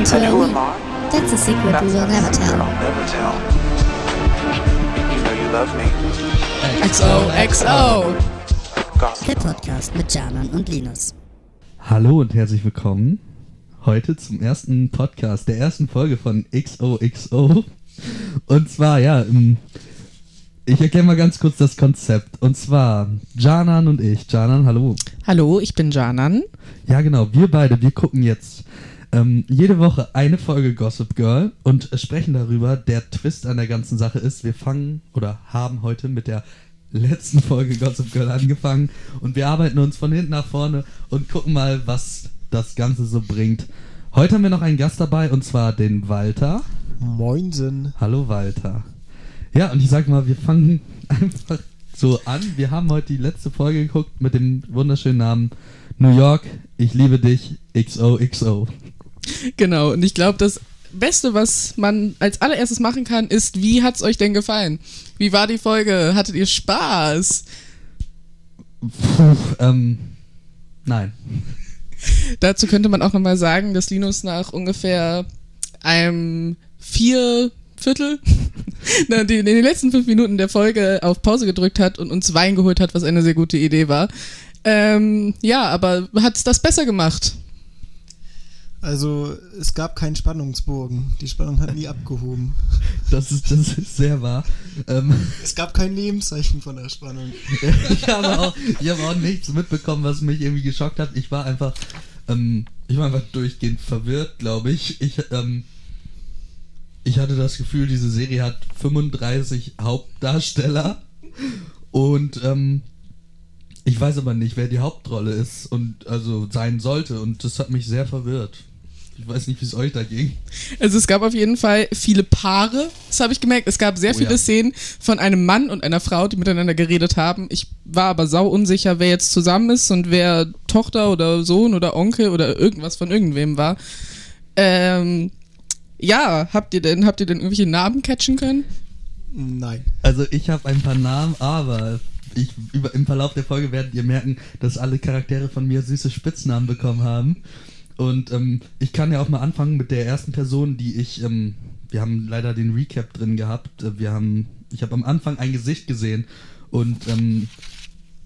And who am I? That's a secret we will never tell. I'll never tell. You know you love me. XOXO. Der Podcast mit Janan und Linus. Hallo und herzlich willkommen heute zum ersten Podcast, der ersten Folge von XOXO. Und zwar, ja, ich erkläre mal ganz kurz das Konzept. Und zwar, Janan und ich. Janan, hallo. Hallo, ich bin Janan. Ja, genau, wir beide, wir gucken jetzt ähm, jede Woche eine Folge Gossip Girl und sprechen darüber. Der Twist an der ganzen Sache ist, wir fangen oder haben heute mit der letzten Folge Gossip Girl angefangen und wir arbeiten uns von hinten nach vorne und gucken mal, was das Ganze so bringt. Heute haben wir noch einen Gast dabei und zwar den Walter. Moinsen. Hallo Walter. Ja, und ich sag mal, wir fangen einfach so an. Wir haben heute die letzte Folge geguckt mit dem wunderschönen Namen New York, ich liebe dich, XOXO. Genau, und ich glaube, das Beste, was man als allererstes machen kann, ist, wie hat's euch denn gefallen? Wie war die Folge? Hattet ihr Spaß? Puh, ähm, nein. Dazu könnte man auch nochmal sagen, dass Linus nach ungefähr einem vier Viertel na, die, in den letzten fünf Minuten der Folge auf Pause gedrückt hat und uns Wein geholt hat, was eine sehr gute Idee war. Ähm, ja, aber hat's das besser gemacht? Also es gab keinen Spannungsbogen. Die Spannung hat nie abgehoben. Das ist, das ist sehr wahr. Ähm, Es gab kein Lebenszeichen von der Spannung. ich habe auch, ich habe auch nichts mitbekommen, was mich irgendwie geschockt hat. Ich war einfach, ähm, ich war einfach durchgehend verwirrt, glaube ich. Ich, ähm, ich hatte das Gefühl, diese Serie hat 35 Hauptdarsteller und ähm, ich weiß aber nicht, wer die Hauptrolle ist und also sein sollte und das hat mich sehr verwirrt. Ich weiß nicht, wie es euch da ging. Also es gab auf jeden Fall viele Paare, das habe ich gemerkt. Es gab sehr Oh viele ja. Szenen von einem Mann und einer Frau, die miteinander geredet haben. Ich war aber sau unsicher, wer jetzt zusammen ist und wer Tochter oder Sohn oder Onkel oder irgendwas von irgendwem war. Ähm, ja, habt ihr denn, habt ihr denn irgendwelche Namen catchen können? Nein. Also ich habe ein paar Namen, aber ich, über, im Verlauf der Folge werdet ihr merken, dass alle Charaktere von mir süße Spitznamen bekommen haben. Und ähm, ich kann ja auch mal anfangen mit der ersten Person, die ich, ähm, wir haben leider den Recap drin gehabt. Äh, Wir haben, ich habe am Anfang ein Gesicht gesehen und ähm,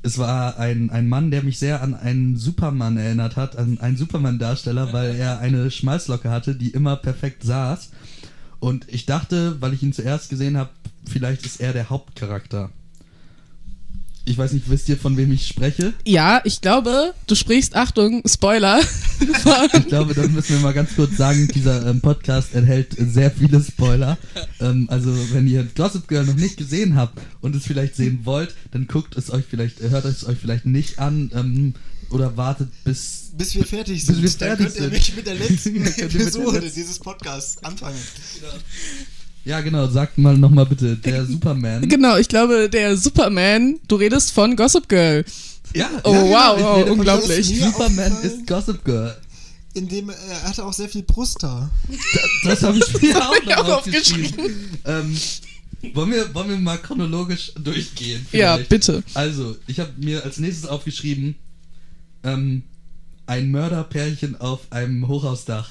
es war ein, ein Mann, der mich sehr an einen Superman erinnert hat, an einen Superman-Darsteller, weil er eine Schmalzlocke hatte, die immer perfekt saß. Und ich dachte, weil ich ihn zuerst gesehen habe, vielleicht ist er der Hauptcharakter. Ich weiß nicht, wisst ihr, von wem ich spreche? Ja, ich glaube, du sprichst, Achtung, Spoiler. Ich glaube, dann müssen wir mal ganz kurz sagen, dieser ähm, Podcast enthält sehr viele Spoiler. Ähm, also, wenn ihr Gossip Girl noch nicht gesehen habt und es vielleicht sehen wollt, dann guckt es euch vielleicht, äh, hört es euch vielleicht nicht an ähm, oder wartet bis. Bis wir fertig Bis sind, wir dann fertig könnt ihr sind. mich mit der letzten könnt ihr Episode dieses Podcasts anfangen. Ja, genau, sagt mal nochmal bitte, der Superman. genau, ich glaube, der Superman, du redest von Gossip Girl. Ja, Oh, ja, genau, wow, oh, unglaublich. Superman ist Gossip Girl. In dem äh, er hatte auch sehr viel Brusthaar. Das habe ich mir auch, auch noch aufgeschrieben. Ähm, wollen, wir, wollen wir mal chronologisch durchgehen? Ja, vielleicht? bitte. Also, ich habe mir als nächstes aufgeschrieben, ähm, ein Mörderpärchen auf einem Hochhausdach.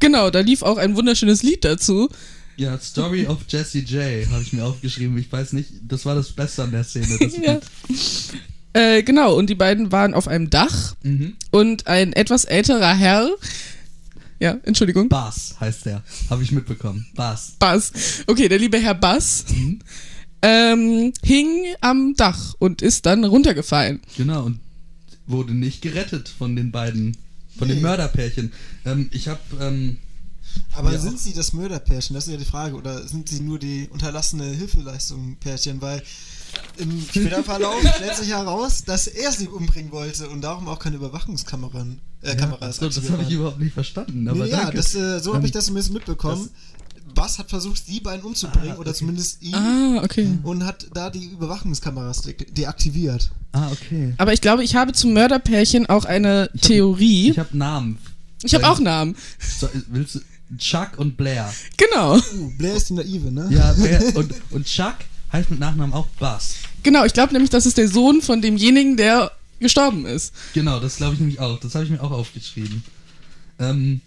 Genau, da lief auch ein wunderschönes Lied dazu. Ja, Story of Jesse J habe ich mir aufgeschrieben. Ich weiß nicht, das war das Beste an der Szene. Das Ja. Äh, genau, und die beiden waren auf einem Dach Mhm. und ein etwas älterer Herr, ja, Entschuldigung, Bass heißt der. Habe ich mitbekommen. Bass. Bass. Okay, der liebe Herr Bass Mhm. ähm, hing am Dach und ist dann runtergefallen. Genau, und wurde nicht gerettet von den beiden, von Nee. dem Mörderpärchen. Ähm, ich habe, ähm, Aber Ja. sind sie das Mörderpärchen? Das ist ja die Frage. Oder sind sie nur die unterlassene Hilfeleistung-Pärchen? Weil im späteren Verlauf stellt sich heraus, dass er sie umbringen wollte und darum auch keine Überwachungskameras äh, Kameras so, das aktiviert habe ich überhaupt nicht verstanden. Aber Nee, ja, das, äh, so habe ich das zumindest mitbekommen. Bass hat versucht, die beiden umzubringen Ah, oder okay. zumindest ihn Ah, okay. und hat da die Überwachungskameras de deaktiviert. Ah, okay. Aber ich glaube, ich habe zum Mörderpärchen auch eine Ich hab- Theorie. Ich habe Namen. Ich habe auch Namen. So, willst du Chuck und Blair? Genau. Uh, Blair ist die Naive, ne? Ja, Blair und, und Chuck heißt mit Nachnamen auch Bass. Genau, ich glaube nämlich, das ist der Sohn von demjenigen, der gestorben ist. Genau, das glaube ich nämlich auch. Das habe ich mir auch aufgeschrieben. Ähm,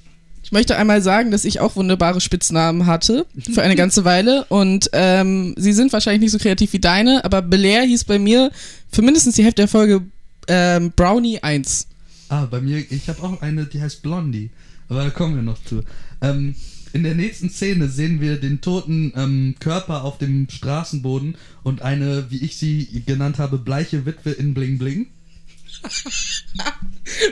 Ich möchte einmal sagen, dass ich auch wunderbare Spitznamen hatte für eine ganze Weile und ähm, sie sind wahrscheinlich nicht so kreativ wie deine, aber Belair hieß bei mir für mindestens die Hälfte der Folge ähm, Brownie 1. Ah, bei mir, ich habe auch eine, die heißt Blondie. Aber da kommen wir noch zu. Ähm, in der nächsten Szene sehen wir den toten ähm, Körper auf dem Straßenboden und eine, wie ich sie genannt habe, bleiche Witwe in Bling Bling.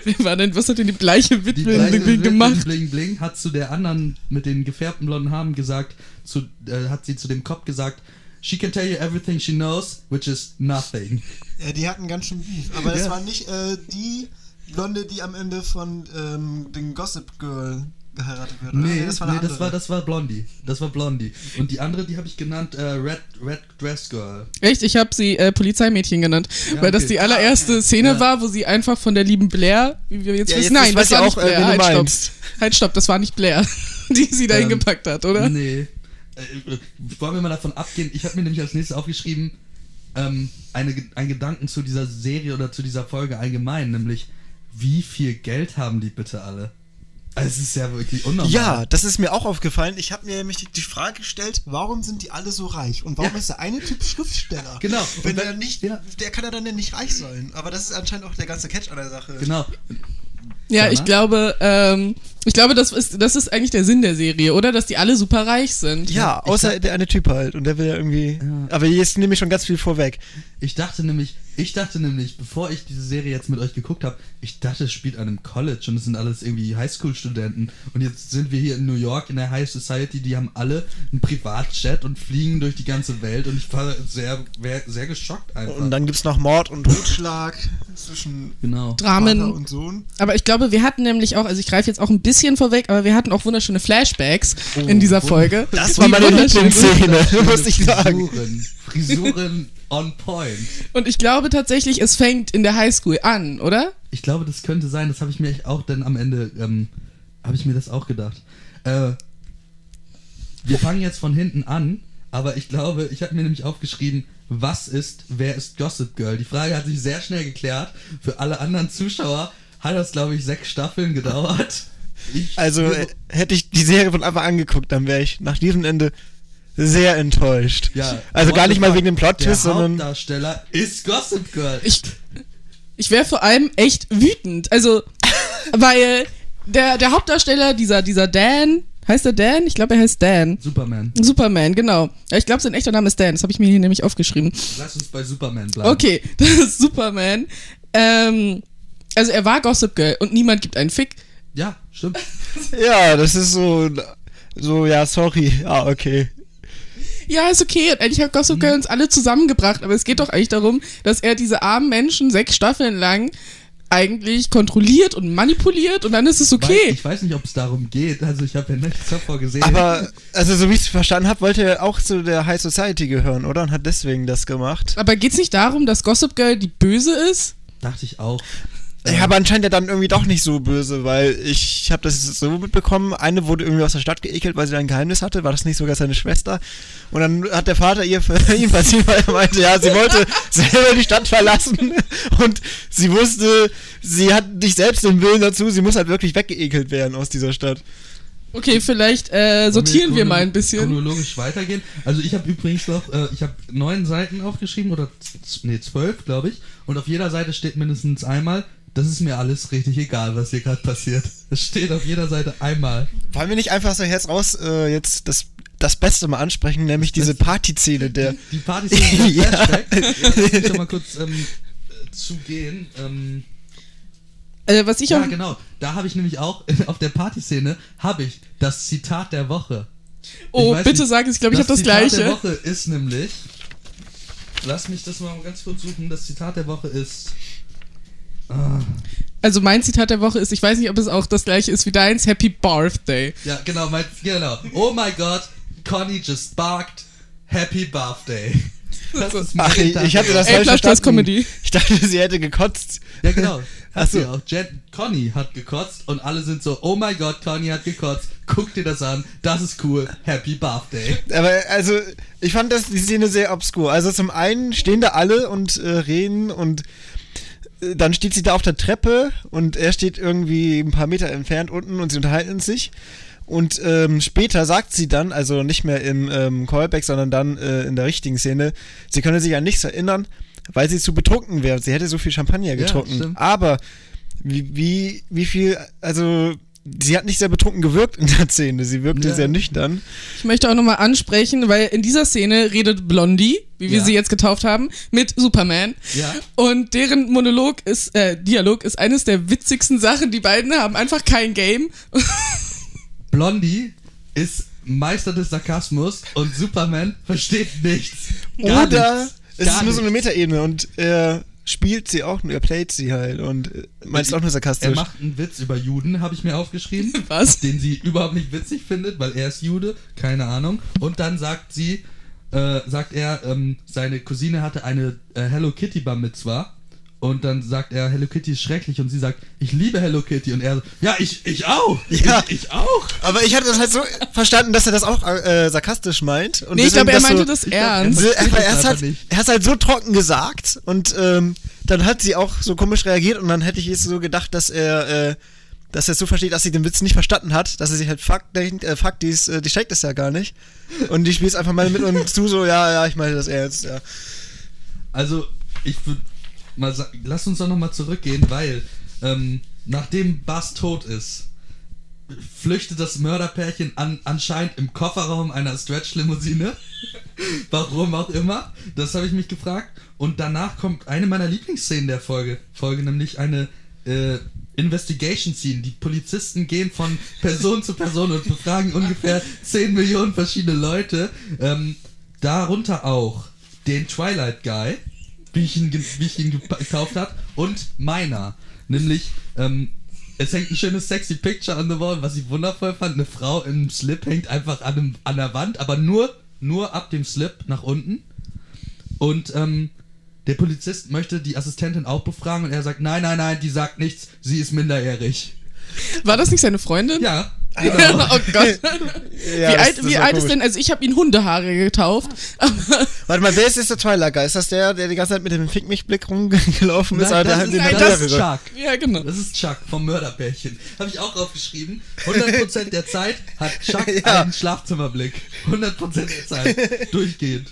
Wer war denn, was hat denn die gleiche Die Witwe gleiche irgendwie Witwe in gemacht? Bling Bling hat zu der anderen mit den gefärbten blonden Haaren gesagt, zu, äh, hat sie zu dem Cop gesagt, she can tell you everything she knows, which is nothing. Ja, die hatten ganz schön Beef. Aber das Ja. war nicht äh, die Blonde, die am Ende von ähm, dem Gossip Girl geheiratet wird. oder? Nee, das war nee, das war das war Blondie. Das war Blondie. Und die andere, die habe ich genannt äh, Red Red Dress Girl. Echt, ich habe sie äh, Polizeimädchen genannt, Ja, weil das okay. die allererste Szene Ja. war, wo sie einfach von der lieben Blair, wie wir jetzt Ja, wissen, jetzt nein, das war auch, nicht äh, Blair, du halt stopp, halt stopp, das war nicht Blair, die sie da Ähm, hingepackt hat, oder? Nee. Äh, wollen wir mal davon abgehen? Ich habe mir nämlich als nächstes aufgeschrieben, ähm, eine, ein Gedanken zu dieser Serie oder zu dieser Folge allgemein, nämlich wie viel Geld haben die bitte alle? Also, es ist ja wirklich unnormal. Ja, das ist mir auch aufgefallen. Ich habe mir nämlich die, Frage gestellt, warum sind die alle so reich? Und warum Ja. ist der eine Typ Schriftsteller? Genau. Wenn wenn- er nicht, ja. der kann ja dann ja nicht reich sein. Aber das ist anscheinend auch der ganze Catch an der Sache. Genau. Ja, Sana? ich glaube, ähm, ich glaube, das ist, das ist eigentlich der Sinn der Serie, oder? Dass die alle super reich sind. Ja, außer der eine Typ halt. Und der will ja irgendwie. Ja. Aber jetzt nehme ich schon ganz viel vorweg. Ich dachte nämlich, ich dachte nämlich, bevor ich diese Serie jetzt mit euch geguckt habe, ich dachte, es spielt an einem College und es sind alles irgendwie Highschool-Studenten. Und jetzt sind wir hier in New York in der High Society, die haben alle einen Privatjet und fliegen durch die ganze Welt und ich war sehr, sehr geschockt einfach. Und dann gibt's noch Mord und Totschlag zwischen genau. Dramen. Vater und Sohn. Aber ich glaube, wir hatten nämlich auch, also ich greife jetzt auch ein bisschen vorweg, aber wir hatten auch wunderschöne Flashbacks in dieser Folge. Das war meine. Lieblingsszene, muss ich sagen. Frisuren, Frisuren on point. Und ich glaube tatsächlich, es fängt in der Highschool an, oder? Ich glaube, das könnte sein, das habe ich mir auch dann am Ende, ähm, habe ich mir das auch gedacht. Äh, wir fangen jetzt von hinten an, aber ich glaube, ich habe mir nämlich aufgeschrieben, was ist, wer ist Gossip Girl? Die Frage hat sich sehr schnell geklärt. Für alle anderen Zuschauer hat das, glaube ich, sechs Staffeln gedauert. Ich, Also äh, hätte ich die Serie von Anfang an geguckt, dann wäre ich nach diesem Ende sehr enttäuscht. ja, Also gar nicht mal wegen dem der Plot-Twist, sondern. Hauptdarsteller ist Gossip Girl. Ich, ich wäre vor allem echt wütend. Also, weil der, der Hauptdarsteller, dieser, dieser Dan, heißt er Dan? Ich glaube, er heißt Dan. Superman. Superman, genau. Ich glaube, sein echter Name ist Dan. Das habe ich mir hier nämlich aufgeschrieben. Lass uns bei Superman bleiben. Okay, das ist Superman. Ähm, also er war Gossip Girl und niemand gibt einen Fick. Ja, stimmt. Ja, das ist so. So, ja, sorry. Ah, okay. Ja, ist okay. Und eigentlich hat Gossip Girl uns alle zusammengebracht. Aber es geht doch eigentlich darum, dass er diese armen Menschen sechs Staffeln lang eigentlich kontrolliert und manipuliert und dann ist es Weiß, okay. ich weiß nicht, ob es darum geht. Also ich habe ja nichts davor gesehen. Aber, also so wie ich es verstanden habe, wollte er auch zu der High Society gehören, oder? Und hat deswegen das gemacht. Aber geht's nicht darum, dass Gossip Girl die Böse ist? Dachte ich auch. Ja, aber anscheinend ja dann irgendwie doch nicht so böse, weil ich habe das so mitbekommen, eine wurde irgendwie aus der Stadt geekelt, weil sie da ein Geheimnis hatte, war das nicht sogar seine Schwester? Und dann hat der Vater ihr passiert, weil er meinte, ja, sie wollte selber die Stadt verlassen und sie wusste, sie hat nicht selbst den Willen dazu, sie muss halt wirklich weggeekelt werden aus dieser Stadt. Okay, vielleicht äh, sortieren wir mal ein bisschen. Chronologisch weitergehen. Also ich habe übrigens noch, äh, ich habe neun Seiten aufgeschrieben oder nee, zwölf, glaube ich. Und auf jeder Seite steht mindestens einmal, das ist mir alles richtig egal, was hier gerade passiert. Es steht auf jeder Seite einmal. Wollen wir nicht einfach so jetzt raus äh, jetzt das, das Beste mal ansprechen, nämlich diese Partyszene der... Die Partys sind Ja. Flashback. Lass mich schon mal kurz ähm, äh, zugehen. Ähm, Äh, was ich ja, auch. genau. Da habe ich nämlich auch auf der Partyszene habe ich das Zitat der Woche. Oh, bitte nicht, sag es, ich glaube, ich habe das Zitat der gleiche. Woche ist nämlich. Lass mich das mal ganz kurz suchen. Das Zitat der Woche ist. Also mein Zitat der Woche ist, ich weiß nicht, ob es auch das gleiche ist wie deins, Happy Birthday. ja, genau, mein, genau. Oh my god, Conny just barked. Happy Birthday. Das ist mein Ach, ich, ich hatte das falsch verstanden. Comedy. Ich dachte, sie hätte gekotzt. Ja, genau. So. sie auch. Jen, Conny hat gekotzt und alle sind so, oh my god, Conny hat gekotzt. Guck dir das an. Das ist cool. Happy Birthday. Aber also, ich fand das die Szene sehr obskur. Also zum einen stehen da alle und äh, reden und äh, dann steht sie da auf der Treppe und er steht irgendwie ein paar Meter entfernt unten und sie unterhalten sich. Und ähm, später sagt sie dann, also nicht mehr im ähm, Callback, sondern dann äh, in der richtigen Szene, sie könne sich an nichts erinnern, weil sie zu betrunken wäre. Sie hätte so viel Champagner getrunken. stimmt. Aber wie, wie, wie viel, also sie hat nicht sehr betrunken gewirkt in der Szene. Sie wirkte Ja. sehr nüchtern. Ich möchte auch nochmal ansprechen, weil in dieser Szene redet Blondie, wie wir Ja. sie jetzt getauft haben, mit Superman. Ja. Und deren Monolog ist, äh, Dialog ist eines der witzigsten Sachen. Die beiden haben einfach kein Game. Blondie ist Meister des Sarkasmus und Superman versteht nichts. Gar Oder nichts. es Gar ist nur so eine. Metaebene und er spielt sie auch nur, er playt sie halt und äh, meint es auch nur Er sarkastisch. macht einen Witz über Juden, habe ich mir aufgeschrieben. Was? Den sie überhaupt nicht witzig findet, weil er ist Jude, keine Ahnung. Und dann sagt sie, äh, sagt er, ähm, seine Cousine hatte eine äh, Hello Kitty Bar Mitzwa. Und dann sagt er, Hello Kitty ist schrecklich. Und sie sagt, ich liebe Hello Kitty. Und er, so, ja, ich, ich auch. Ja. Ich, ich auch. Aber ich hatte das halt so verstanden, dass er das auch äh, sarkastisch meint. Und Nee, ich glaube, er meinte so, das glaub, er ernst. Das er halt, nicht. er ist halt so trocken gesagt und ähm, dann hat sie auch so komisch reagiert und dann hätte ich jetzt so gedacht, dass er, äh, dass er so versteht, dass sie den Witz nicht verstanden hat, dass er sich halt fuck denkt, äh, fuck, die, ist, äh, die steckt das ja gar nicht. Und die spielt einfach mal mit und zu so, ja, ja, ich meine das ernst, ja. Also, ich würde mal sagen, lass uns doch nochmal zurückgehen, weil ähm, nachdem Buzz tot ist, flüchtet das Mörderpärchen an, anscheinend im Kofferraum einer Stretch-Limousine. Warum auch immer. Das habe ich mich gefragt. Und danach kommt eine meiner Lieblingsszenen der Folge. Folge nämlich eine äh, Investigation Scene. Die Polizisten gehen von Person zu Person und befragen ungefähr 10 Millionen verschiedene Leute. Ähm, darunter auch den Twilight Guy, wie ich ihn, wie ich ihn gekauft habe, und meiner. Nämlich, ähm, es hängt ein schönes sexy Picture an der Wall, was ich wundervoll fand. Eine Frau im Slip hängt einfach an, dem, an der Wand, aber nur, nur ab dem Slip nach unten. Und ähm, der Polizist möchte die Assistentin auch befragen und er sagt, nein, nein, nein, die sagt nichts, sie ist minderjährig. War das nicht seine Freundin? Ja, oh Gott. wie Ja, das- alt, das wie alt ist denn, also ich habe ihn Hundehaare getauft. Warte mal, wer ist jetzt der Twilight Guy? Ist das der, der die ganze Zeit mit dem Fick mich Blick rumgelaufen ist? Nein, das hat ist, nein, das ist. Chuck. ja, genau. Das ist Chuck vom Mörderpärchen. Habe ich auch aufgeschrieben. 100% der Zeit hat Chuck Ja. einen Schlafzimmerblick. 100% der Zeit. Durchgehend.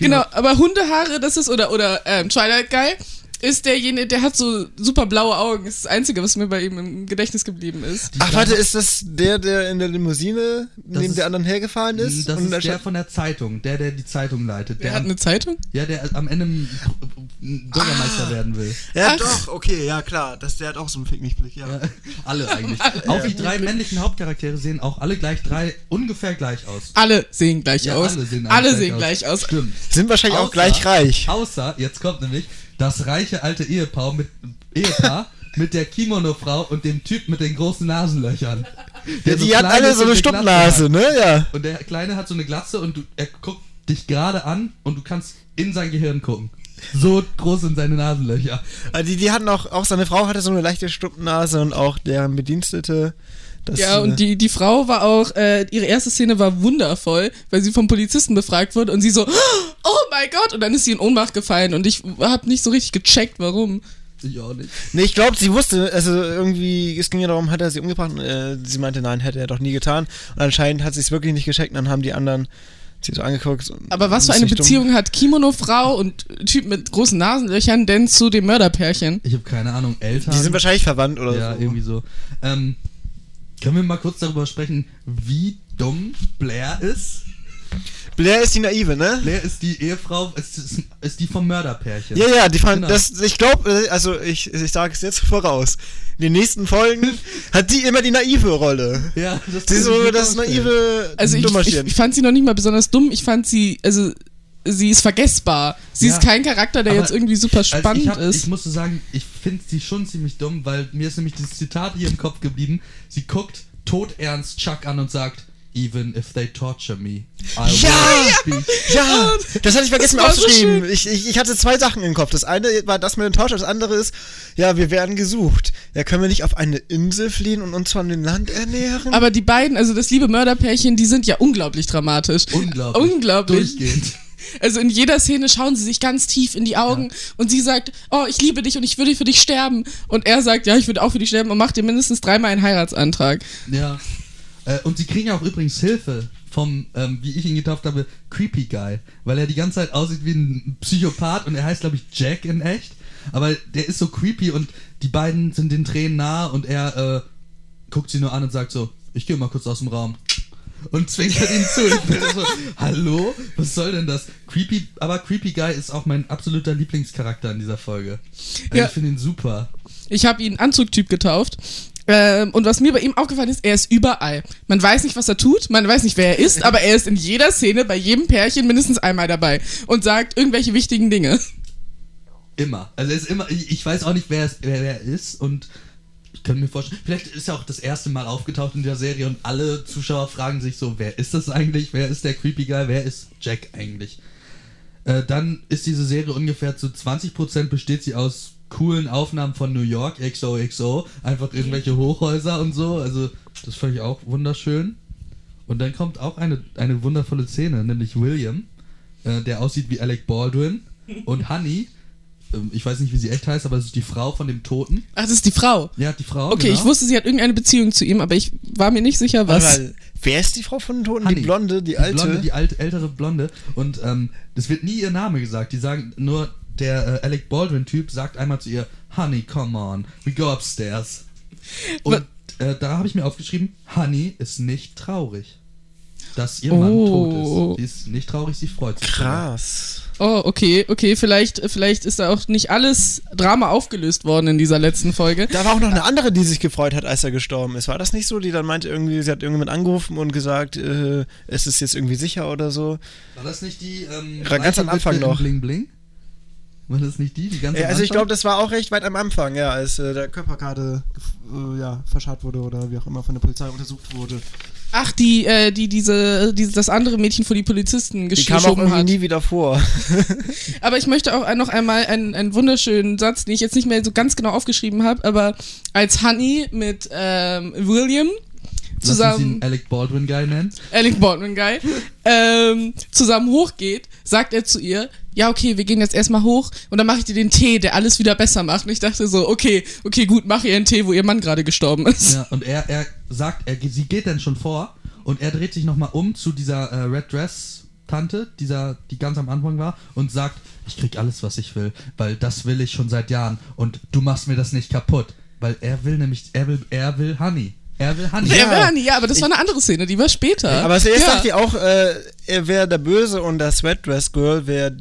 Genau, aber Hundehaare, das ist, oder, oder ähm, Twilight Guy, ist derjenige, der hat so super blaue Augen. Das ist das Einzige, was mir bei ihm im Gedächtnis geblieben ist. Ach, warte, ist das der, der in der Limousine neben ist- der anderen hergefahren ist? Das Und ist der stand- von der Zeitung. Der, der die Zeitung leitet. Der Der, hat eine Zeitung? ja, der am Ende Bürgermeister Ah. werden will. Ja, Ach. doch, okay, ja klar. Das, der hat auch so einen Fick mich Blick, ja. Ja, alle eigentlich. Auch die drei männlichen Hauptcharaktere sehen auch alle gleich drei ungefähr gleich aus. Alle sehen gleich Ja, aus. alle sehen alle eigentlich sehen gleich aus. Stimmt. Sind wahrscheinlich auch Außer- gleich reich. Außer, jetzt kommt nämlich das reiche alte Ehepaar mit, Ehepaar mit der Kimono-Frau und dem Typ mit den großen Nasenlöchern. Der Ja, die so hat alle so eine Stumpfnase, ne? Ja. Und der Kleine hat so eine Glatze und du, er guckt dich gerade an und du kannst in sein Gehirn gucken. So groß sind seine Nasenlöcher. Aber Die, die hatten auch, auch seine Frau hatte so eine leichte Stumpfnase und auch deren Bedienstete. Das, Ja, äh, und die, die Frau war auch, äh, ihre erste Szene war wundervoll, weil sie vom Polizisten befragt wurde und sie so, oh mein Gott, und dann ist sie in Ohnmacht gefallen und ich habe nicht so richtig gecheckt, warum. Ich auch nicht. Nee, ich glaube, sie wusste, also irgendwie, es ging ja darum, hat er sie umgebracht? Und, äh, sie meinte, nein, hätte er doch nie getan. Und anscheinend hat sie es wirklich nicht gescheckt. Und dann haben die anderen sie so angeguckt. und- Aber was für eine nicht dumm. Beziehung hat Kimono-Frau und Typ mit großen Nasenlöchern denn zu dem Mörderpärchen? Ich habe keine Ahnung. Eltern. Die sind wahrscheinlich verwandt oder ja, so. irgendwie so. Ähm, können wir mal kurz darüber sprechen, wie dumm Blair ist? Blair ist die Naive, ne? Blair ist die Ehefrau, ist, ist, ist die vom Mörderpärchen. Ja, ja, die fand Genau. das, ich glaube, also ich, ich sage es jetzt voraus. In den nächsten Folgen hat die immer die naive Rolle. Ja, das Sie ist so das naive Also ich, ich, ich fand sie noch nicht mal besonders dumm, ich fand sie, also sie ist vergessbar. Sie Ja. ist kein Charakter, der jetzt irgendwie super Also spannend ich, hab, ist. ich musste sagen, ich finde sie schon ziemlich dumm, weil mir ist nämlich dieses Zitat hier im Kopf geblieben. Sie guckt todernst Chuck an und sagt, Even if they torture me, I Ja! will speak. Ja, das hatte ich vergessen Das so aufzuschreiben. schön. ich, ich, ich hatte zwei Sachen im Kopf. Das eine war das mit dem Tausch, das andere ist, ja, wir werden gesucht. Ja, können wir nicht auf eine Insel fliehen und uns von dem Land ernähren? Aber die beiden, also das liebe Mörderpärchen, die sind ja unglaublich dramatisch. Unglaublich. Unglaublich. Durchgehend. Also in jeder Szene schauen sie sich ganz tief in die Augen und sie sagt, oh, ich liebe dich und ich würde für dich sterben. Und er sagt, ja, ich würde auch für dich sterben und macht dir mindestens dreimal einen Heiratsantrag. Ja. Äh, und sie kriegen ja auch übrigens Hilfe vom, ähm, wie ich ihn getauft habe, Creepy Guy. Weil er die ganze Zeit aussieht wie ein Psychopath und er heißt, glaube ich, Jack in echt. Aber der ist so creepy und die beiden sind den Tränen nah und er äh, guckt sie nur an und sagt so, ich gehe mal kurz aus dem Raum. Und zwinkert ihn zu. Ich bin so, hallo? Was soll denn das? Creepy, aber Creepy Guy ist auch mein absoluter Lieblingscharakter in dieser Folge. Also Ja. Ich finde ihn super. Ich habe ihn Anzugtyp getauft. Ähm, und was mir bei ihm aufgefallen ist, er ist überall. Man weiß nicht, was er tut, man weiß nicht, wer er ist, aber er ist in jeder Szene, bei jedem Pärchen mindestens einmal dabei und sagt irgendwelche wichtigen Dinge. Immer. Also er ist immer, ich, ich weiß auch nicht, wer, es, wer er ist und ich könnte mir vorstellen, vielleicht ist er auch das erste Mal aufgetaucht in der Serie und alle Zuschauer fragen sich so, wer ist das eigentlich? Wer ist der Creepy Guy? Wer ist Jack eigentlich? Äh, dann ist diese Serie ungefähr zu 20% besteht sie aus coolen Aufnahmen von New York, XOXO, einfach irgendwelche Hochhäuser und so, also das fand ich auch wunderschön. Und dann kommt auch eine, eine wundervolle Szene, nämlich William, äh, der aussieht wie Alec Baldwin und Honey, ich weiß nicht, wie sie echt heißt, aber es ist die Frau von dem Toten. Ach, das ist die Frau. Ja, die Frau. Okay, genau. ich wusste, sie hat irgendeine Beziehung zu ihm, aber ich war mir nicht sicher, was. Weil, wer ist die Frau von den Toten? Honey. Die Blonde, die alte? Blonde, die alt, ältere Blonde. Und ähm, es wird nie ihr Name gesagt. Die sagen nur, der äh, Alec Baldwin-Typ sagt einmal zu ihr, Honey, come on, we go upstairs. Und äh, da habe ich mir aufgeschrieben, Honey ist nicht traurig, dass ihr Mann Oh. tot ist. Sie ist nicht traurig, sie freut sich. Krass. Oh, okay, okay, vielleicht, vielleicht ist da auch nicht alles Drama aufgelöst worden in dieser letzten Folge. Da war auch noch eine andere, die sich gefreut hat, als er gestorben ist. War das nicht so? Die dann meinte irgendwie, sie hat irgendjemand angerufen und gesagt, äh, es ist jetzt irgendwie sicher oder so. War das nicht die ähm, ganz am Anfang noch. Bling Bling? War das nicht die, die ganz Äh, am also ich glaube, das war auch recht weit am Anfang, ja, als äh, der Körper gerade äh, ja, verscharrt wurde oder wie auch immer von der Polizei untersucht wurde. Ach, die, äh, die, diese, diese, das andere Mädchen vor die Polizisten Die kam auch geschoben irgendwie hat. nie wieder vor. Aber ich möchte auch noch einmal einen, einen wunderschönen Satz, den ich jetzt nicht mehr so ganz genau aufgeschrieben habe, aber als Honey mit ähm, William zusammen, ihn Alec Baldwin Guy nennen. Alec Baldwin Guy, ähm, zusammen hochgeht, sagt er zu ihr, ja okay, wir gehen jetzt erstmal hoch und dann mache ich dir den Tee, der alles wieder besser macht. Und ich dachte so, okay, okay, gut, mach ihr einen Tee, wo ihr Mann gerade gestorben ist. Ja, und er, er sagt, er, sie geht dann schon vor und er dreht sich nochmal um zu dieser äh, Red Dress Tante, dieser, die ganz am Anfang war, und sagt, ich krieg alles, was ich will, weil das will ich schon seit Jahren und du machst mir das nicht kaputt. Weil er will nämlich, er will, er will Honey. Er will Honey. Ja, ja, ja, aber das war eine andere Szene, die war später. Aber zuerst ja. sagt ihr auch, äh, er wäre der Böse und das Sweat Dress Girl wäre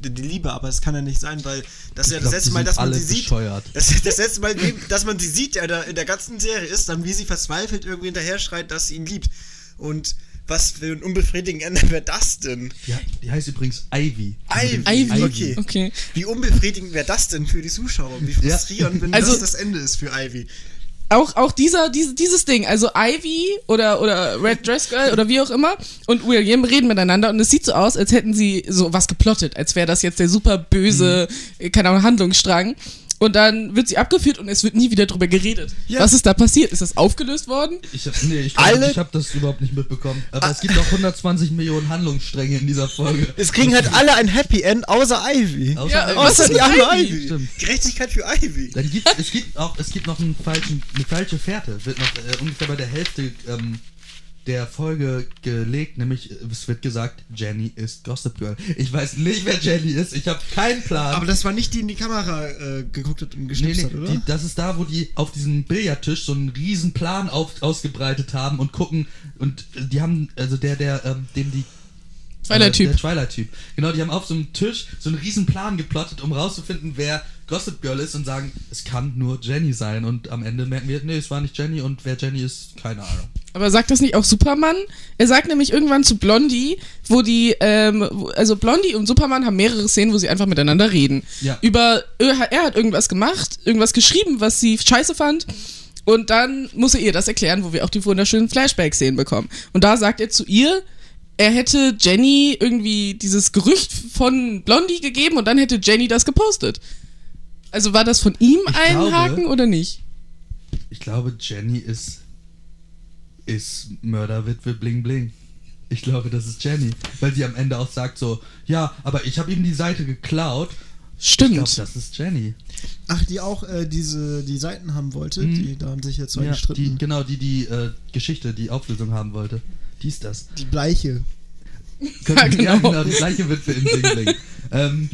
die Liebe, aber es kann ja nicht sein, weil das ist ja das glaub, letzte Mal, dass man sie sieht. Das, das letzte Mal, dass man sie sieht, ja, da in der ganzen Serie ist, dann wie sie verzweifelt irgendwie hinterher schreit, dass sie ihn liebt. Und was für ein unbefriedigend Ende wäre das denn? Ja, die heißt übrigens Ivy. Ivy, Ivy. okay. Okay. Wie unbefriedigend wäre das denn für die Zuschauer? Wie Ja. frustrierend, wenn Also- das das Ende ist für Ivy. Auch, auch dieser, diese, dieses Ding, also Ivy oder, oder Red Dress Girl oder wie auch immer und William reden miteinander und es sieht so aus, als hätten sie so was geplottet, als wäre das jetzt der super böse, äh, keine Ahnung, Handlungsstrang. Und dann wird sie abgeführt und es wird nie wieder drüber geredet. Ja. Was ist da passiert? Ist das aufgelöst worden? Ich hab, nee, ich, Alle- ich habe das überhaupt nicht mitbekommen. Aber es gibt noch 120 Millionen Handlungsstränge in dieser Folge. Es kriegen halt alle ein Happy End, außer Ivy. Außer Ja, Ivy. Außer die arme Ivy? Ivy. Stimmt. Gerechtigkeit für Ivy. Dann gibt, es gibt auch, es gibt noch einen falschen, eine falsche Fährte, wird noch äh, ungefähr bei der Hälfte ähm, der Folge gelegt, nämlich es wird gesagt, Jenny ist Gossip Girl. Ich weiß nicht, wer Jenny ist, ich habe keinen Plan. Aber das war nicht die, die in die Kamera äh, geguckt hat und nee, geschnipst nee, hat, oder? die, das ist da, wo die auf diesem Billardtisch so einen riesen Plan auf, ausgebreitet haben und gucken und äh, die haben, also der, der, ähm, dem die Twilight-Typ. Äh, der Twilight-Typ. Genau, die haben auf so einem Tisch so einen riesen Plan geplottet, um rauszufinden, wer Gossip Girl ist und sagen, es kann nur Jenny sein. Und am Ende merken wir, nee, es war nicht Jenny und wer Jenny ist, keine Ahnung. Aber sagt das nicht auch Superman? Er sagt nämlich irgendwann zu Blondie, wo die, ähm, also Blondie und Superman haben mehrere Szenen, wo sie einfach miteinander reden. Ja. Über, er hat irgendwas gemacht, irgendwas geschrieben, was sie scheiße fand. Und dann muss er ihr das erklären, wo wir auch die wunderschönen Flashback-Szenen bekommen. Und da sagt er zu ihr, er hätte Jenny irgendwie dieses Gerücht von Blondie gegeben und dann hätte Jenny das gepostet. Also war das von ihm Ich ein glaube- Haken oder nicht? Ich glaube, Jenny ist, ist Mörderwitwe Bling Bling. Ich glaube, das ist Jenny, weil sie am Ende auch sagt so, ja, aber ich habe ihm die Seite geklaut. Ich Stimmt. glaube, das ist Jenny. Ach, die auch äh, diese die Seiten haben wollte, Mhm. die da haben sich jetzt zwei Ja, gestritten. die, Die, genau, die die äh, Geschichte, die Auflösung haben wollte. Die ist das. Bleiche. Ja, genau. ja, genau die gleiche Witwe im Singling. ähm,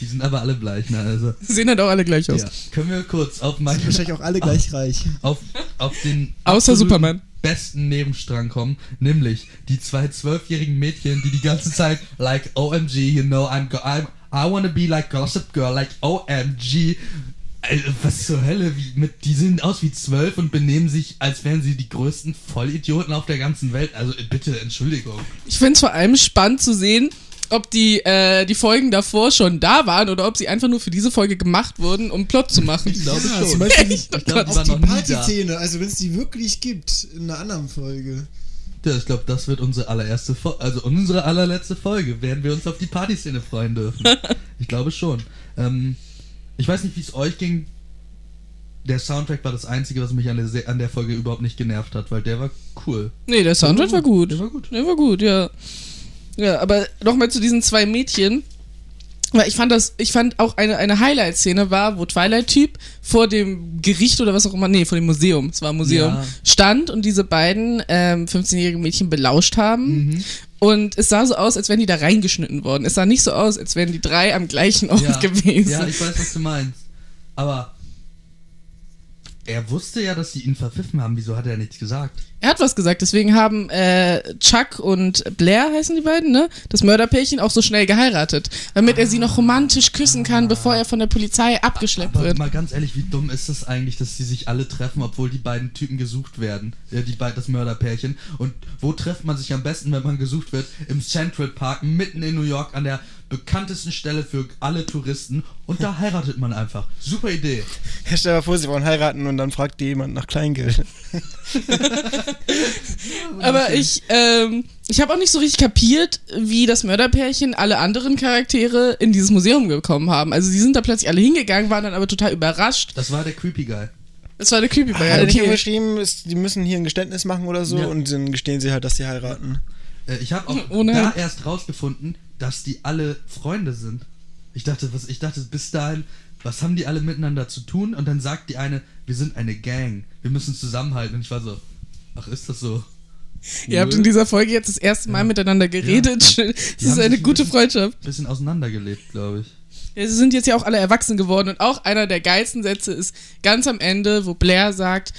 die sind aber alle gleich, ne? Also, Sehen halt auch alle gleich aus. ja. Können wir kurz auf meine, Wahrscheinlich auch alle gleich reich. auf, auf den Außer Superman. besten Nebenstrang kommen, nämlich die zwei zwölfjährigen Mädchen, die die ganze Zeit like OMG, you know, I'm, go I'm I wanna be like Gossip Girl, like OMG. Ey, Was zur Hölle, wie mit, die sehen aus wie zwölf und benehmen sich, als wären sie die größten Vollidioten auf der ganzen Welt. Also bitte, Entschuldigung. Ich finde es vor allem spannend zu sehen, ob die, äh, die Folgen davor schon da waren oder ob sie einfach nur für diese Folge gemacht wurden, um Plot zu machen. Ich glaube Ja, schon. zum Beispiel? Ich glaube, die Auch. Partyszene, also wenn es die wirklich gibt, in einer anderen Folge. Ja, ich glaube, das wird unsere allererste Folge, also unsere allerletzte Folge, werden wir uns auf die Partyszene freuen dürfen. ich glaube schon. Ähm, ich weiß nicht, wie es euch ging. Der Soundtrack war das Einzige, was mich an der, an der Folge überhaupt nicht genervt hat, weil der war cool. Nee, der Soundtrack war gut. Der war gut. Der war gut, ja. Ja, aber nochmal zu diesen zwei Mädchen. Weil ich fand das, ich fand auch eine, eine Highlight-Szene war, wo Twilight-Typ vor dem Gericht oder was auch immer, nee, vor dem Museum, es war ein Museum, Ja. stand und diese beiden ähm, 15-jährigen Mädchen belauscht haben. Und es sah so aus, als wären die da reingeschnitten worden. Es sah nicht so aus, als wären die drei am gleichen Ort Ja, gewesen. ja, ich weiß, was du meinst. Aber er wusste ja, dass sie ihn verpfiffen haben. Wieso hat er nichts gesagt? Er hat was gesagt, deswegen haben äh, Chuck und Blair, heißen die beiden, ne? Das Mörderpärchen auch so schnell geheiratet. Damit er sie noch romantisch küssen kann, bevor er von der Polizei abgeschleppt Aber wird. mal ganz ehrlich, wie dumm ist das eigentlich, dass sie sich alle treffen, obwohl die beiden Typen gesucht werden? Ja, die beiden, das Mörderpärchen. Und wo trifft man sich am besten, wenn man gesucht wird? Im Central Park, mitten in New York, an der bekanntesten Stelle für alle Touristen. Und da heiratet man einfach. Super Idee. Ja, stell dir mal vor, sie wollen heiraten und dann fragt die jemand nach Kleingeld. Aber ich, ähm, ich habe auch nicht so richtig kapiert, wie das Mörderpärchen alle anderen Charaktere in dieses Museum gekommen haben. Also sie sind da plötzlich alle hingegangen, waren dann aber total überrascht. Das war der Creepy Guy. Das war der Creepy Hat Boy. er nicht Okay. geschrieben, die müssen hier ein Geständnis machen oder so Ja. und dann gestehen sie halt, dass sie heiraten. Äh, ich habe auch Oh da erst rausgefunden, dass die alle Freunde sind. Ich dachte, was, ich dachte bis dahin, was haben die alle miteinander zu tun? Und dann sagt die eine, wir sind eine Gang, wir müssen zusammenhalten. Und ich war so, ach, ist das so? Ihr habt in dieser Folge jetzt das erste Mal miteinander geredet. Das Die ist eine sich ein gute bisschen- Freundschaft. Bisschen auseinandergelebt, glaube ich. Ja, Sie sind jetzt ja auch alle erwachsen geworden und auch einer der geilsten Sätze ist ganz am Ende, wo Blair sagt,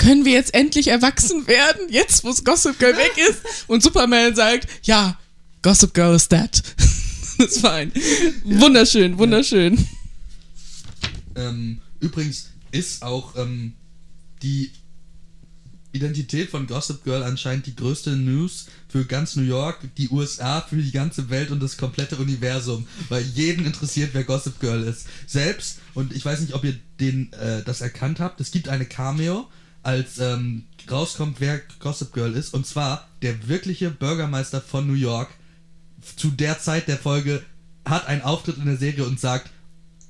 können wir jetzt endlich erwachsen werden, jetzt wo Gossip Girl weg ist? Und Superman sagt, ja, Gossip Girl is dead. Das war ein wunderschön, wunderschön. Ähm, übrigens ist auch ähm, die Identität von Gossip Girl anscheinend die größte News für ganz New York, die USA, für die ganze Welt und das komplette Universum, weil jeden interessiert, wer Gossip Girl ist. Selbst, und ich weiß nicht, ob ihr den, äh, das erkannt habt, es gibt eine Cameo, als ähm, rauskommt, wer Gossip Girl ist, und zwar der wirkliche Bürgermeister von New York zu der Zeit der Folge hat einen Auftritt in der Serie und sagt,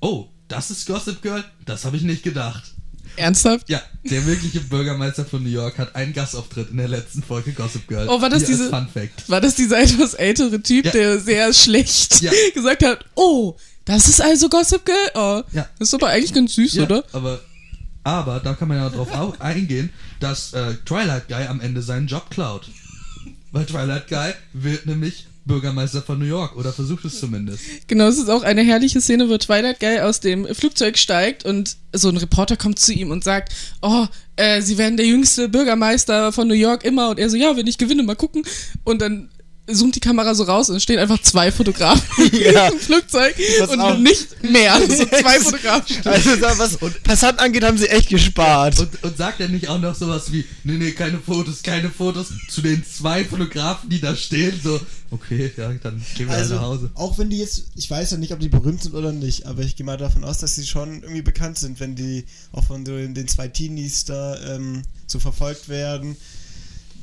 oh, das ist Gossip Girl? Das habe ich nicht gedacht. Ernsthaft? Ja, der wirkliche Bürgermeister von New York hat einen Gastauftritt in der letzten Folge Gossip Girl. Oh, war das Hier diese- Fun Fact. War das dieser etwas ältere Typ, Ja. der sehr schlecht Ja. gesagt hat, oh, das ist also Gossip Girl? Oh, Ja. das ist aber eigentlich ganz süß, Ja, oder? aber, aber da kann man ja drauf au- eingehen, dass äh, Twilight Guy am Ende seinen Job klaut. Weil Twilight Guy wird nämlich Bürgermeister von New York oder versucht es zumindest. Genau, es ist auch eine herrliche Szene, wo Twilight Guy aus dem Flugzeug steigt und so ein Reporter kommt zu ihm und sagt, oh, äh, sie werden der jüngste Bürgermeister von New York immer und er so, ja, wenn ich gewinne, mal gucken. Und dann zoomt die Kamera so raus und es stehen einfach zwei Fotografen Ja. im Flugzeug Das auch. und nicht mehr. So zwei Fotografen. Also da, was Passant angeht, haben sie echt gespart. Und, und sagt er nicht auch noch sowas wie, nee, nee, keine Fotos, keine Fotos zu den zwei Fotografen, die da stehen, so, okay, ja, dann gehen wir Also, alle nach Hause. auch wenn die jetzt, ich weiß ja nicht, ob die berühmt sind oder nicht, aber ich gehe mal davon aus, dass sie schon irgendwie bekannt sind, wenn die auch von so den zwei Teenies da ähm, so verfolgt werden.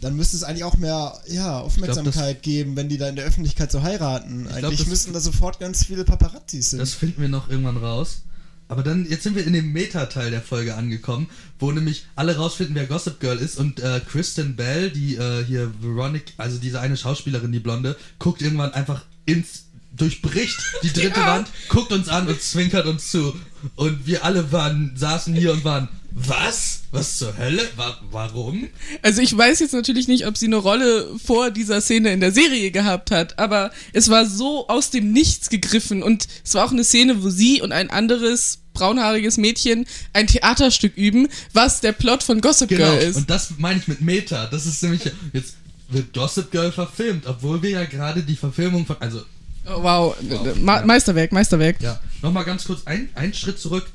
Dann müsste es eigentlich auch mehr ja, Aufmerksamkeit geben, wenn die da in der Öffentlichkeit so heiraten. glaub, eigentlich das- müssten da sofort ganz viele Paparazzis sind. Das finden wir noch irgendwann raus. Aber dann, jetzt sind wir in dem Meta-Teil der Folge angekommen, wo nämlich alle rausfinden, wer Gossip Girl ist und äh, Kristen Bell, die äh, hier Veronica, also diese eine Schauspielerin, die Blonde, guckt irgendwann einfach ins, durchbricht die dritte Wand, guckt uns an und zwinkert uns zu. Und wir alle waren, saßen hier und waren, was? Was zur Hölle? Wa warum? Also ich weiß jetzt natürlich nicht, ob sie eine Rolle vor dieser Szene in der Serie gehabt hat, aber es war so aus dem Nichts gegriffen und es war auch eine Szene, wo sie und ein anderes braunhaariges Mädchen ein Theaterstück üben, was der Plot von Gossip Genau, Girl ist. und das meine ich mit Meta. Das ist nämlich, jetzt wird Gossip Girl verfilmt, obwohl wir ja gerade die Verfilmung von, also Oh, wow, Wow. Ja. Meisterwerk, Meisterwerk. Ja, nochmal ganz kurz ein, einen Schritt zurück.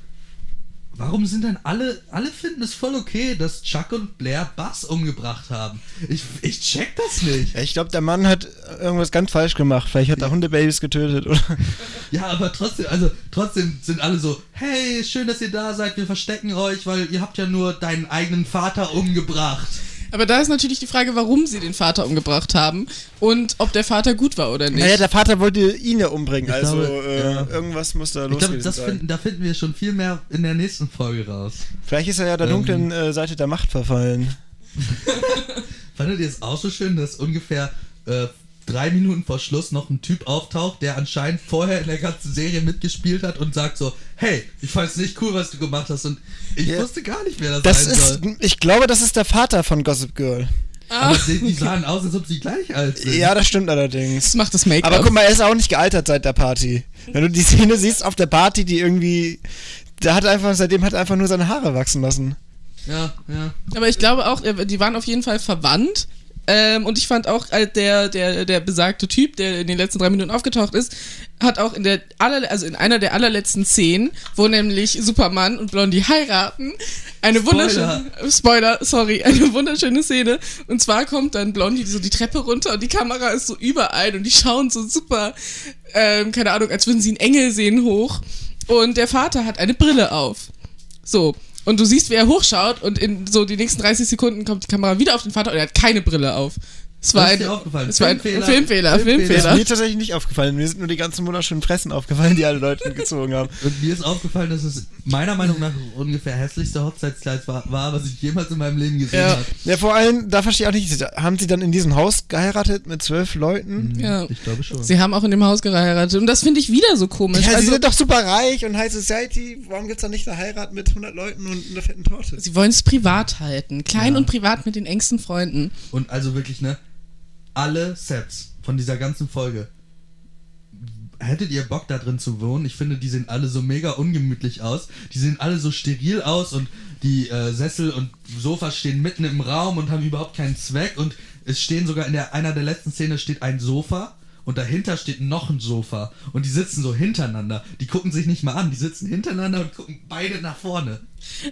Warum sind denn alle, alle finden es voll okay, dass Chuck und Blair Bass umgebracht haben? Ich, ich check das nicht. Ich glaube, der Mann hat irgendwas ganz falsch gemacht. Vielleicht hat er Hundebabys getötet, oder? Ja, aber trotzdem, also trotzdem sind alle so, hey, schön, dass ihr da seid, wir verstecken euch, weil ihr habt ja nur deinen eigenen Vater umgebracht. Aber da ist natürlich die Frage, warum sie den Vater umgebracht haben und ob der Vater gut war oder nicht. Naja, der Vater wollte ihn ja umbringen, Ich also glaube, äh, ja. irgendwas muss da Ich los glaube, finden, da finden wir schon viel mehr in der nächsten Folge raus. Vielleicht ist er ja der Ähm. dunklen äh, Seite der Macht verfallen. Fandet ihr es auch so schön, dass ungefähr äh, drei Minuten vor Schluss noch ein Typ auftaucht, der anscheinend vorher in der ganzen Serie mitgespielt hat und sagt so, hey, ich fand's nicht cool, was du gemacht hast und ich Ja. wusste gar nicht, wer das, Das sein ist, soll. ich glaube, das ist der Vater von Gossip Girl. Aber die, die sahen aus, als ob sie gleich alt sind. Ja, das stimmt allerdings. das macht das Make-up. Aber guck mal, er ist auch nicht gealtert seit der Party. Wenn du die Szene siehst auf der Party, die irgendwie. Der hat einfach, seitdem hat er einfach nur seine Haare wachsen lassen. ja, ja. Aber ich glaube auch, die waren auf jeden Fall verwandt. Ähm, und ich fand auch, äh, der, der, der besagte Typ, der in den letzten drei Minuten aufgetaucht ist, hat auch in der aller, also in einer der allerletzten Szenen, wo nämlich Superman und Blondie heiraten, eine Spoiler. wunderschöne, Spoiler, sorry, eine wunderschöne Szene. Und zwar kommt dann Blondie so die Treppe runter und die Kamera ist so überall und die schauen so super, ähm, keine Ahnung, als würden sie einen Engel sehen hoch. Und der Vater hat eine Brille auf. So. Und du siehst, wie er hochschaut und in so die nächsten 30 Sekunden kommt die Kamera wieder auf den Vater und er hat keine Brille auf. Es war Das ist ein, es war ein Filmfehler. Filmfehler, Das Filmfehler. ist mir tatsächlich nicht aufgefallen. Mir sind nur die ganzen wunderschönen Fressen aufgefallen, die alle Leute gezogen haben. Und mir ist aufgefallen, dass es meiner Meinung nach ungefähr hässlichste Hochzeitskleid war, war was ich jemals in meinem Leben gesehen Ja. habe. Ja, vor allem, da verstehe ich auch nicht, haben sie dann in diesem Haus geheiratet mit zwölf Leuten? Ja. Ich glaube schon. Sie haben auch in dem Haus geheiratet und das finde ich wieder so komisch. Ja, sie also, sind doch super reich und High Society. Warum gibt's da nicht eine Heirat mit 100 Leuten und einer fetten Torte? sie wollen es privat halten, klein Ja. und privat mit den engsten Freunden. Und also wirklich, ne? Alle Sets von dieser ganzen Folge. Hättet ihr Bock da drin zu wohnen? Ich finde, die sehen alle so mega ungemütlich aus. Die sehen alle so steril aus und die äh, Sessel und Sofas stehen mitten im Raum und haben überhaupt keinen Zweck. Und es stehen sogar in der, einer der letzten Szenen steht ein Sofa und dahinter steht noch ein Sofa. Und die sitzen so hintereinander. Die gucken sich nicht mal an. Die sitzen hintereinander und gucken beide nach vorne.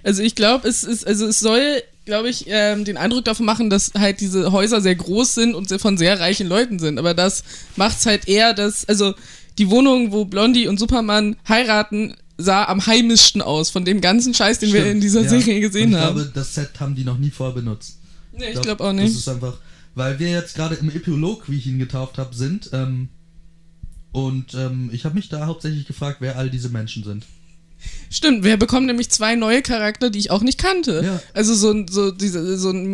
Also ich glaube, es ist, also es soll, glaube ich, ähm, den Eindruck davon machen, dass halt diese Häuser sehr groß sind und von sehr reichen Leuten sind. Aber das macht's halt eher, dass, also die Wohnung, wo Blondie und Superman heiraten, sah am heimischsten aus von dem ganzen Scheiß, den wir Stimmt, in dieser ja. Serie gesehen und ich haben. glaube, das Set haben die noch nie vorher benutzt. nee, ich glaub, glaube auch Das nicht. ist einfach, weil wir jetzt gerade im Epilog, wie ich ihn getauft habe, sind. Ähm, und ähm, ich habe mich da hauptsächlich gefragt, wer all diese Menschen sind. Stimmt, wir bekommen nämlich zwei neue Charakter, die ich auch nicht kannte. Ja. Also so, ein- so, diese, so ein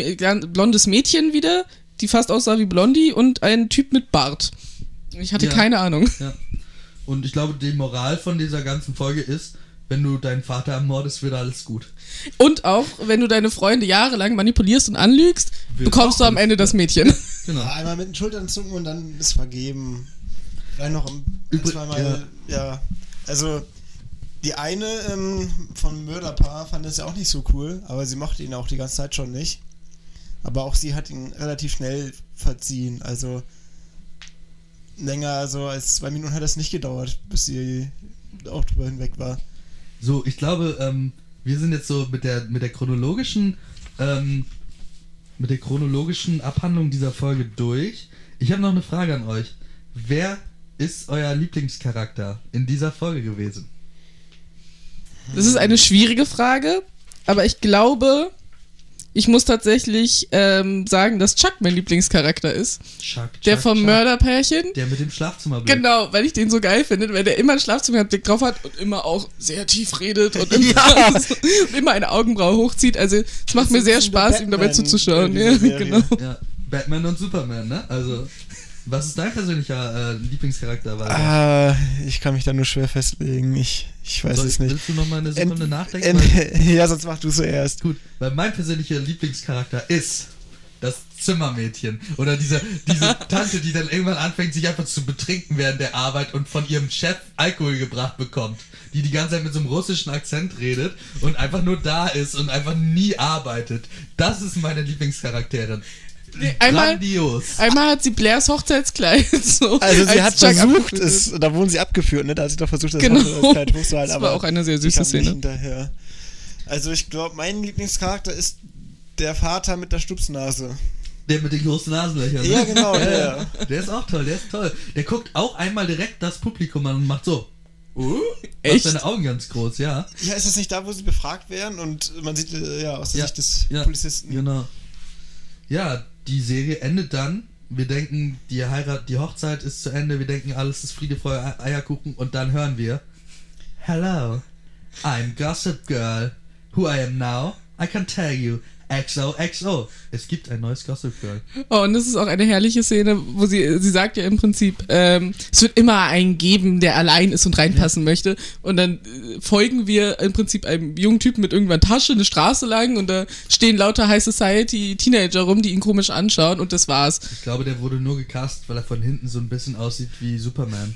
blondes Mädchen wieder, die fast aussah wie Blondie und ein Typ mit Bart. Ich hatte Ja. keine Ahnung. Ja. Und ich glaube, die Moral von dieser ganzen Folge ist, wenn du deinen Vater ermordest, wird alles gut. Und auch, wenn du deine Freunde jahrelang manipulierst und anlügst, Wird bekommst du am. Ende das Mädchen. Genau. Ja, einmal mit den Schultern zucken und dann ist vergeben. Vielleicht noch ein, ein Übr- zweimal, ja. Also, die eine ähm, vom Mörderpaar fand es ja auch nicht so cool, aber sie mochte ihn auch die ganze Zeit schon nicht. Aber auch sie hat ihn relativ schnell verziehen. Also, länger so als zwei Minuten hat es nicht gedauert, bis sie auch drüber hinweg war. So, ich glaube, ähm, wir sind jetzt so mit der, mit der chronologischen, ähm, mit der chronologischen Abhandlung dieser Folge durch. Ich habe noch eine Frage an euch. Wer ist euer Lieblingscharakter in dieser Folge gewesen? Das ist eine schwierige Frage, aber ich glaube, ich muss tatsächlich ähm, sagen, dass Chuck mein Lieblingscharakter ist. Chuck, Der Chuck, vom Chuck. Mörderpärchen. Der mit dem Schlafzimmerblick. Genau, weil ich den so geil finde, weil der immer einen Schlafzimmerblick drauf hat und immer auch sehr tief redet und immer, und immer eine Augenbraue hochzieht. Also es macht mir sehr der Spaß, ihm dabei zuzuschauen. Ja, genau. Ja, Batman und Superman, ne? Also, was ist dein persönlicher äh, Lieblingscharakter? Ah, ich kann mich da nur schwer festlegen. Ich, ich weiß Soll es ich, nicht. willst du noch mal eine Sekunde Ent- nachdenken? Ent- ja, sonst mach du zuerst. Gut, weil mein persönlicher Lieblingscharakter ist das Zimmermädchen. Oder diese, diese Tante, die dann irgendwann anfängt, sich einfach zu betrinken während der Arbeit und von ihrem Chef Alkohol gebracht bekommt. Die die ganze Zeit mit so einem russischen Akzent redet und einfach nur da ist und einfach nie arbeitet. Das ist meine Lieblingscharakterin. Nee, einmal- Grandios. Einmal hat sie Blairs Hochzeitskleid so. Also sie als hat Chuck versucht, es, wird. da wurden sie abgeführt, ne? Da hat sie doch versucht, das Genau. Hochzeitskleid hochzuhalten. Das aber war auch eine sehr ich süße Szene. hinterher. Also ich glaube, mein Lieblingscharakter ist der Vater mit der Stupsnase. Der mit den großen Nasenlöchern. ne? Ja, genau, Ja, der. ja. Der ist auch toll, der ist toll. Der guckt auch einmal direkt das Publikum an und macht so. Uh, Echt? Macht seine Augen ganz groß, ja. Ja, ist das nicht da, wo sie befragt werden und man sieht äh, ja aus der Ja, Sicht des ja, Polizisten? Genau. Ja, die Serie endet dann. Wir denken, die Heirat, die Hochzeit ist zu Ende. Wir denken, alles ist Friede, Freude, Ei- Eierkuchen. Und dann hören wir: Hello, I'm Gossip Girl. Who I am now, I can tell you. XOXO. Es gibt ein neues Gossip Girl. Oh, und das ist auch eine herrliche Szene, wo sie, sie sagt ja im Prinzip, ähm, es wird immer einen geben, der allein ist und reinpassen möchte. Und dann äh, folgen wir im Prinzip einem jungen Typen mit irgendwann Tasche eine Straße lang und da stehen lauter High Society Teenager rum, die ihn komisch anschauen und das war's. Ich glaube, der wurde nur gecastet, weil er von hinten so ein bisschen aussieht wie Superman.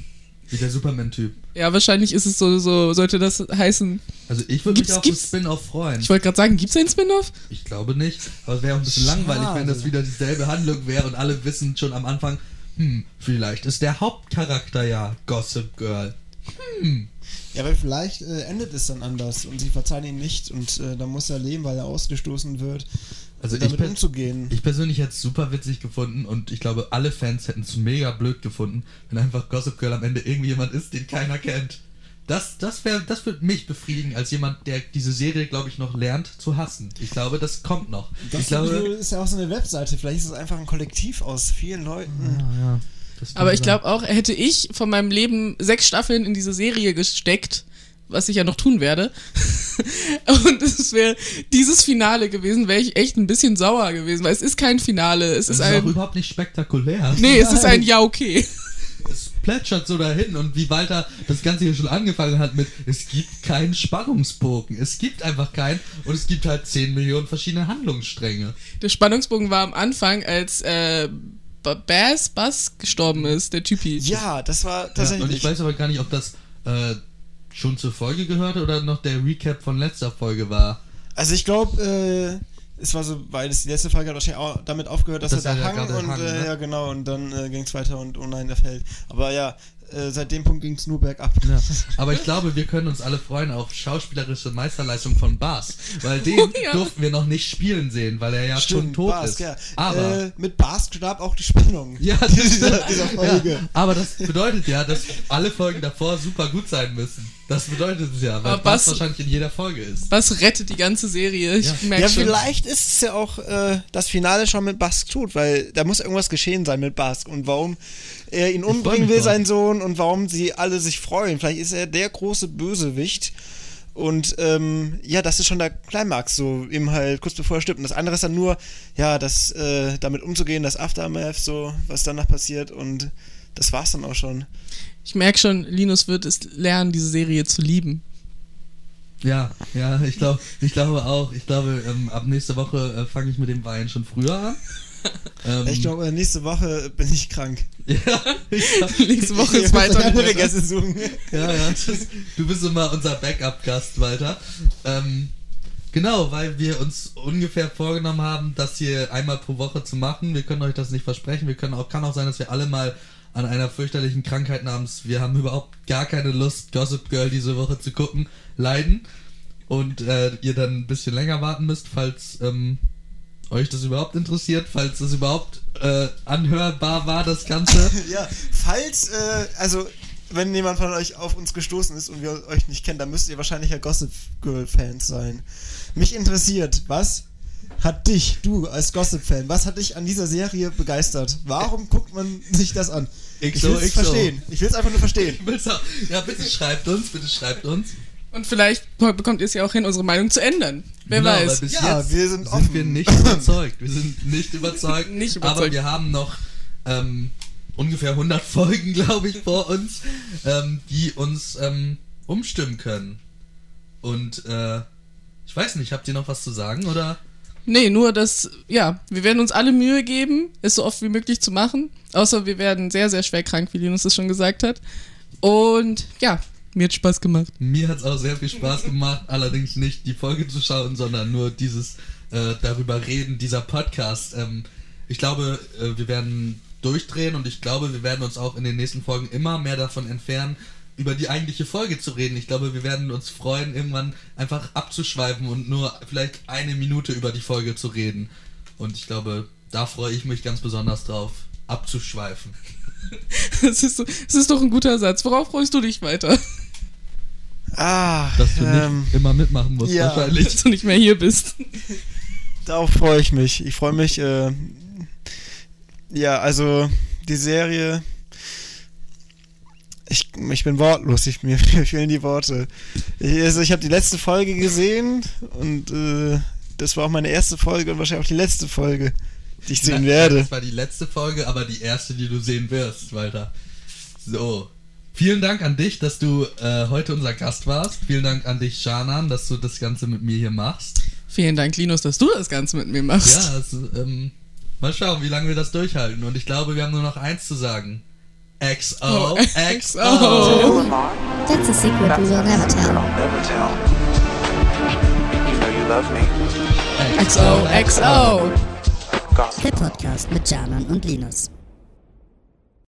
Wie der Superman-Typ. Ja, wahrscheinlich ist es so, so sollte das heißen. Also ich würde mich auf einen Spin-off freuen. Ich wollte gerade sagen, gibt's einen Spin-off? Ich glaube nicht. Aber es wäre auch ein bisschen Schade. langweilig, wenn das wieder dieselbe Handlung wäre und alle wissen schon am Anfang, hm, vielleicht ist der Hauptcharakter ja Gossip Girl. Ja, aber vielleicht äh, endet es dann anders und sie verzeihen ihn nicht und äh, dann muss er leben, weil er ausgestoßen wird. Also ich, damit per umzugehen. ich persönlich hätte es super witzig gefunden und ich glaube, alle Fans hätten es mega blöd gefunden, wenn einfach Gossip Girl am Ende irgendwie jemand ist, den keiner kennt. Das, das, wär, das würde mich befriedigen als jemand, der diese Serie, glaube ich, noch lernt zu hassen. Ich glaube, das kommt noch. das ich glaube, ist ja auch so eine Webseite. Vielleicht ist es einfach ein Kollektiv aus vielen Leuten. Ja, kann Aber ich glaube auch, hätte ich von meinem Leben sechs Staffeln in diese Serie gesteckt, was ich ja noch tun werde, und es wäre dieses Finale gewesen, wäre ich echt ein bisschen sauer gewesen, weil es ist kein Finale, es das ist ist auch ein... überhaupt nicht spektakulär. Nee, es ist ein Ja, okay. es plätschert so dahin und wie Walter das Ganze hier schon angefangen hat mit, es gibt keinen Spannungsbogen, es gibt einfach keinen und es gibt halt 10 Millionen verschiedene Handlungsstränge. Der Spannungsbogen war am Anfang, als äh, Bass Bass gestorben ist, der Typi. Ja, das war Ja, tatsächlich. und ich weiß aber gar nicht, ob das äh, schon zur Folge gehörte oder noch der Recap von letzter Folge war. Also ich glaube, äh, es war so, weil es die letzte Folge hat wahrscheinlich auch damit aufgehört, dass Dass er da hang und hang, äh, ne? ja genau und dann äh, ging es weiter und oh nein, der fällt. Aber ja, äh, seit dem Punkt ging es nur bergab. Ja. Aber ich glaube, wir können uns alle freuen auf schauspielerische Meisterleistung von Bas, weil den Oh, ja. durften wir noch nicht spielen sehen, weil er ja schon tot Bask, ist. ja. Aber äh, mit Bask starb auch die Spannung. Ja, das dieser, dieser Folge. Ja, aber das bedeutet ja, dass alle Folgen davor super gut sein müssen. Das bedeutet es ja, weil Aber Bass was- wahrscheinlich in jeder Folge ist. Was rettet die ganze Serie? Ich Ja. merke Ja, schon. vielleicht ist es ja auch äh, das Finale schon mit Bask tut, weil da muss irgendwas geschehen sein mit Bask und warum er ihn umbringen will, drauf. sein Sohn, und warum sie alle sich freuen. Vielleicht ist er der große Bösewicht. Und ähm, ja, das ist schon der Climax, so eben halt kurz bevor er stirbt. Und das andere ist dann nur, ja, das äh, damit umzugehen, das Aftermath, so, was danach passiert. Und das war's dann auch schon. Ich merke schon, Linus wird es lernen, diese Serie zu lieben. Ja, ja, ich glaube, ich glaube auch. Ich glaube, ähm, ab nächste Woche äh, fange ich mit dem Wein schon früher an. Ähm, Ich glaube, nächste Woche bin ich krank. ja, ich glaub, Nächste Woche ist weiter. andere Gäste suchen. ja, ja, das, du bist immer unser Backup-Gast, Walter. Ähm, genau, weil wir uns ungefähr vorgenommen haben, das hier einmal pro Woche zu machen. Wir können euch das nicht versprechen. Wir können auch, kann auch sein, dass wir alle mal an einer fürchterlichen Krankheit namens wir haben überhaupt gar keine Lust, Gossip Girl diese Woche zu gucken, leiden. Und äh, ihr dann ein bisschen länger warten müsst, falls ähm, euch das überhaupt interessiert, falls das überhaupt äh, anhörbar war, das Ganze. Ja, falls, äh, also, wenn jemand von euch auf uns gestoßen ist und wir euch nicht kennen, dann müsst ihr wahrscheinlich ja Gossip Girl Fans sein. Mich interessiert, was hat dich, du als Gossip-Fan, was hat dich an dieser Serie begeistert? Warum guckt man sich das an? Ich XO, will es verstehen. Ich will es einfach nur verstehen. Ja, bitte schreibt uns, bitte schreibt uns. Und vielleicht bekommt ihr es ja auch hin, unsere Meinung zu ändern. Wer Genau, weiß. Bis Ja, jetzt wir sind sind offen. wir nicht überzeugt. Wir sind nicht überzeugt. Nicht Aber überzeugt. wir haben noch ähm, ungefähr 100 Folgen, glaube ich, vor uns, ähm, die uns ähm, umstimmen können. Und äh, ich weiß nicht, habt ihr noch was zu sagen oder? Nee, nur dass, ja, wir werden uns alle Mühe geben, es so oft wie möglich zu machen. Außer wir werden sehr, sehr schwer krank, wie Linus das schon gesagt hat. Und ja, mir hat Spaß gemacht. Mir hat es auch sehr viel Spaß gemacht, allerdings nicht die Folge zu schauen, sondern nur dieses äh, darüber reden, dieser Podcast. Ähm, ich glaube, äh, wir werden durchdrehen und ich glaube, wir werden uns auch in den nächsten Folgen immer mehr davon entfernen, über die eigentliche Folge zu reden. Ich glaube, wir werden uns freuen, irgendwann einfach abzuschweifen und nur vielleicht eine Minute über die Folge zu reden. Und ich glaube, da freue ich mich ganz besonders drauf, abzuschweifen. Das ist, das ist doch ein guter Satz. Worauf freust du dich weiter? Ah, Dass du ähm, nicht immer mitmachen musst, ja. wahrscheinlich. Dass du nicht mehr hier bist. darauf freue ich mich. Ich freue mich, äh, ja, also die Serie. Ich, ich bin wortlos, ich, mir fehlen die Worte. Ich, also ich habe die letzte Folge gesehen und äh, das war auch meine erste Folge und wahrscheinlich auch die letzte Folge, die ich sehen werde. Das war die letzte Folge, aber die erste, die du sehen wirst, Walter. So. Vielen Dank an dich, dass du äh, heute unser Gast warst. Vielen Dank an dich, Shanan, dass du das Ganze mit mir hier machst. Vielen Dank, Linus, dass du das Ganze mit mir machst. Ja, also, ähm, mal schauen, wie lange wir das durchhalten. Und ich glaube, wir haben nur noch eins zu sagen. XO, Oh, XO. XO. That's a secret we will never tell. I'll never tell. You know you love me. XO, XO. Gossip. Der Podcast mit Janan und Linus.